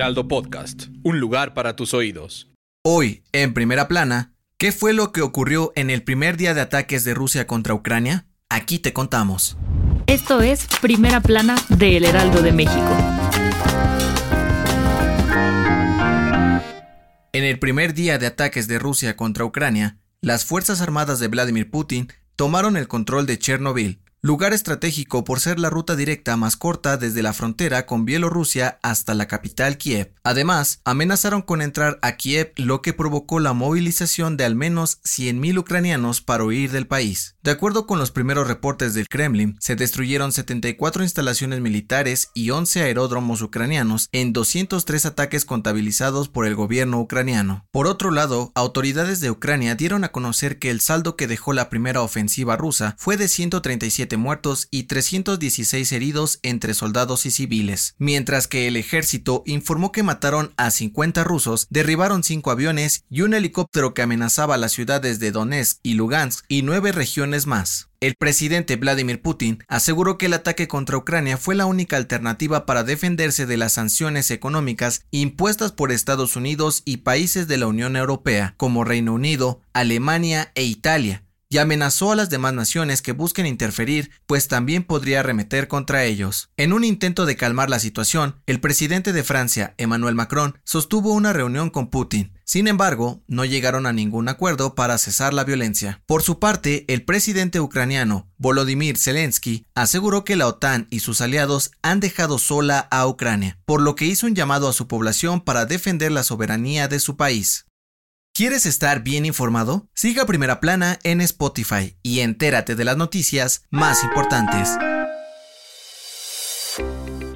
Heraldo Podcast, un lugar para tus oídos. Hoy, en primera plana, ¿qué fue lo que ocurrió en el primer día de ataques de Rusia contra Ucrania? Aquí te contamos. Esto es Primera Plana de El Heraldo de México. En el primer día de ataques de Rusia contra Ucrania, las Fuerzas Armadas de Vladimir Putin tomaron el control de Chernobyl, lugar estratégico por ser la ruta directa más corta desde la frontera con Bielorrusia hasta la capital Kiev. Además, amenazaron con entrar a Kiev, lo que provocó la movilización de al menos 100.000 ucranianos para huir del país. De acuerdo con los primeros reportes del Kremlin, se destruyeron 74 instalaciones militares y 11 aeródromos ucranianos en 203 ataques contabilizados por el gobierno ucraniano. Por otro lado, autoridades de Ucrania dieron a conocer que el saldo que dejó la primera ofensiva rusa fue de 137 muertos y 316 heridos entre soldados y civiles, mientras que el ejército informó que mataron a 50 rusos, derribaron 5 aviones y un helicóptero que amenazaba las ciudades de Donetsk y Lugansk y nueve regiones más. El presidente Vladimir Putin aseguró que el ataque contra Ucrania fue la única alternativa para defenderse de las sanciones económicas impuestas por Estados Unidos y países de la Unión Europea, como Reino Unido, Alemania e Italia, y amenazó a las demás naciones que busquen interferir, pues también podría arremeter contra ellos. En un intento de calmar la situación, el presidente de Francia, Emmanuel Macron, sostuvo una reunión con Putin. Sin embargo, no llegaron a ningún acuerdo para cesar la violencia. Por su parte, el presidente ucraniano, Volodymyr Zelensky, aseguró que la OTAN y sus aliados han dejado sola a Ucrania, por lo que hizo un llamado a su población para defender la soberanía de su país. ¿Quieres estar bien informado? Siga Primera Plana en Spotify y entérate de las noticias más importantes.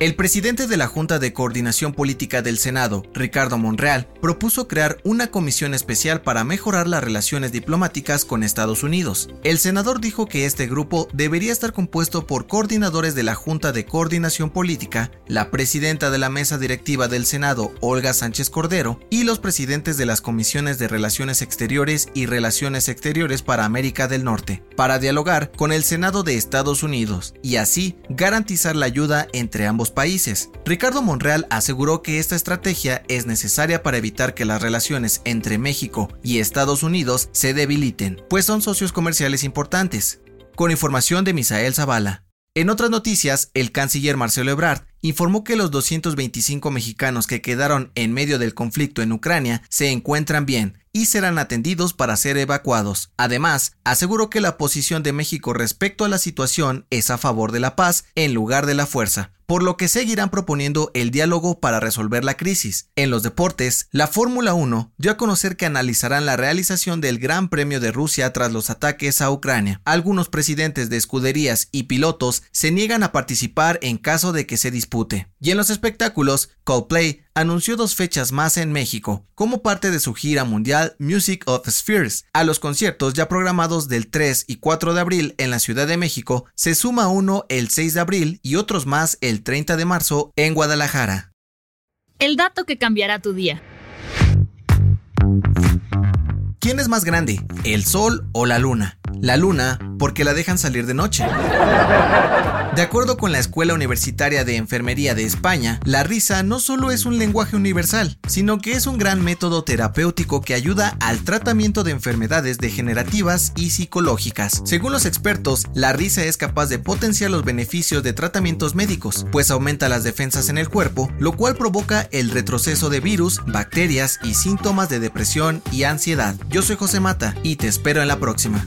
El presidente de la Junta de Coordinación Política del Senado, Ricardo Monreal, propuso crear una comisión especial para mejorar las relaciones diplomáticas con Estados Unidos. El senador dijo que este grupo debería estar compuesto por coordinadores de la Junta de Coordinación Política, la presidenta de la mesa directiva del Senado, Olga Sánchez Cordero, y los presidentes de las comisiones de Relaciones Exteriores y Relaciones Exteriores para América del Norte, para dialogar con el Senado de Estados Unidos y así garantizar la ayuda entre ambos países. Ricardo Monreal aseguró que esta estrategia es necesaria para evitar que las relaciones entre México y Estados Unidos se debiliten, pues son socios comerciales importantes. Con información de Misael Zavala. En otras noticias, el canciller Marcelo Ebrard informó que los 225 mexicanos que quedaron en medio del conflicto en Ucrania se encuentran bien y serán atendidos para ser evacuados. Además, aseguró que la posición de México respecto a la situación es a favor de la paz en lugar de la fuerza, por lo que seguirán proponiendo el diálogo para resolver la crisis. En los deportes, la Fórmula 1 dio a conocer que analizarán la realización del Gran Premio de Rusia tras los ataques a Ucrania. Algunos presidentes de escuderías y pilotos se niegan a participar en caso de que se dispute. Y en los espectáculos, Coldplay anunció dos fechas más en México, como parte de su gira mundial Music of Spheres. A los conciertos ya programados del 3 y 4 de abril en la Ciudad de México, se suma uno el 6 de abril y otros más el 30 de marzo en Guadalajara. El dato que cambiará tu día. ¿Quién es más grande, el Sol o la Luna? La Luna, porque la dejan salir de noche. De acuerdo con la Escuela Universitaria de Enfermería de España, la risa no solo es un lenguaje universal, sino que es un gran método terapéutico que ayuda al tratamiento de enfermedades degenerativas y psicológicas. Según los expertos, la risa es capaz de potenciar los beneficios de tratamientos médicos, pues aumenta las defensas en el cuerpo, lo cual provoca el retroceso de virus, bacterias y síntomas de depresión y ansiedad. Yo soy José Mata y te espero en la próxima.